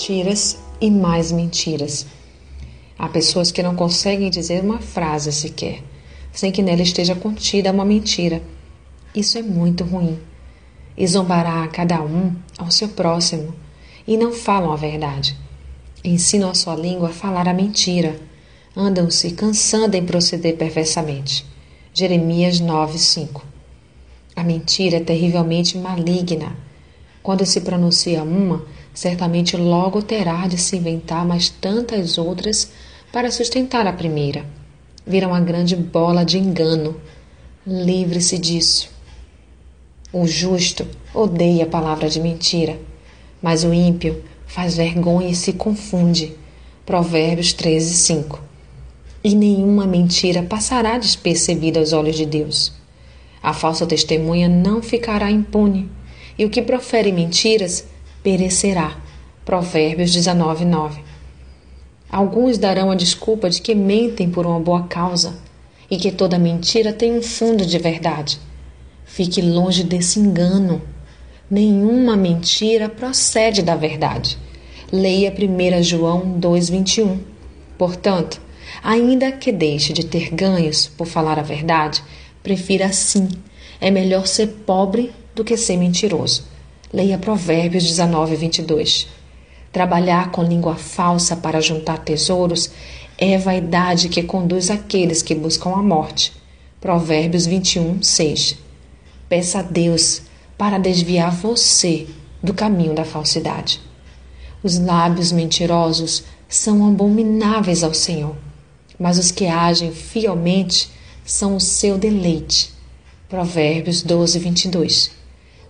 Mentiras e mais mentiras. Há pessoas que não conseguem dizer uma frase sequer, sem que nela esteja contida uma mentira. Isso é muito ruim. E zombará a cada um ao seu próximo, e não falam a verdade. Ensinam a sua língua a falar a mentira. Andam-se cansando em proceder perversamente. Jeremias 9, 5. A mentira é terrivelmente maligna. Quando se pronuncia uma, certamente logo terá de se inventar mais tantas outras para sustentar a primeira. Vira uma grande bola de engano. Livre-se disso. O justo odeia a palavra de mentira, mas o ímpio faz vergonha e se confunde. Provérbios 13, 5. E nenhuma mentira passará despercebida aos olhos de Deus. A falsa testemunha não ficará impune, e o que profere mentiras perecerá. Provérbios 19, 9. Alguns darão a desculpa de que mentem por uma boa causa e que toda mentira tem um fundo de verdade. Fique longe desse engano. Nenhuma mentira procede da verdade. Leia 1 João 2,21. Portanto, ainda que deixe de ter ganhos por falar a verdade, prefira assim. É melhor ser pobre do que ser mentiroso. Leia Provérbios 19, 22. Trabalhar com língua falsa para juntar tesouros é vaidade que conduz aqueles que buscam a morte. Provérbios 21, 6. Peça a Deus para desviar você do caminho da falsidade. Os lábios mentirosos são abomináveis ao Senhor, mas os que agem fielmente são o seu deleite. Provérbios 12, 22.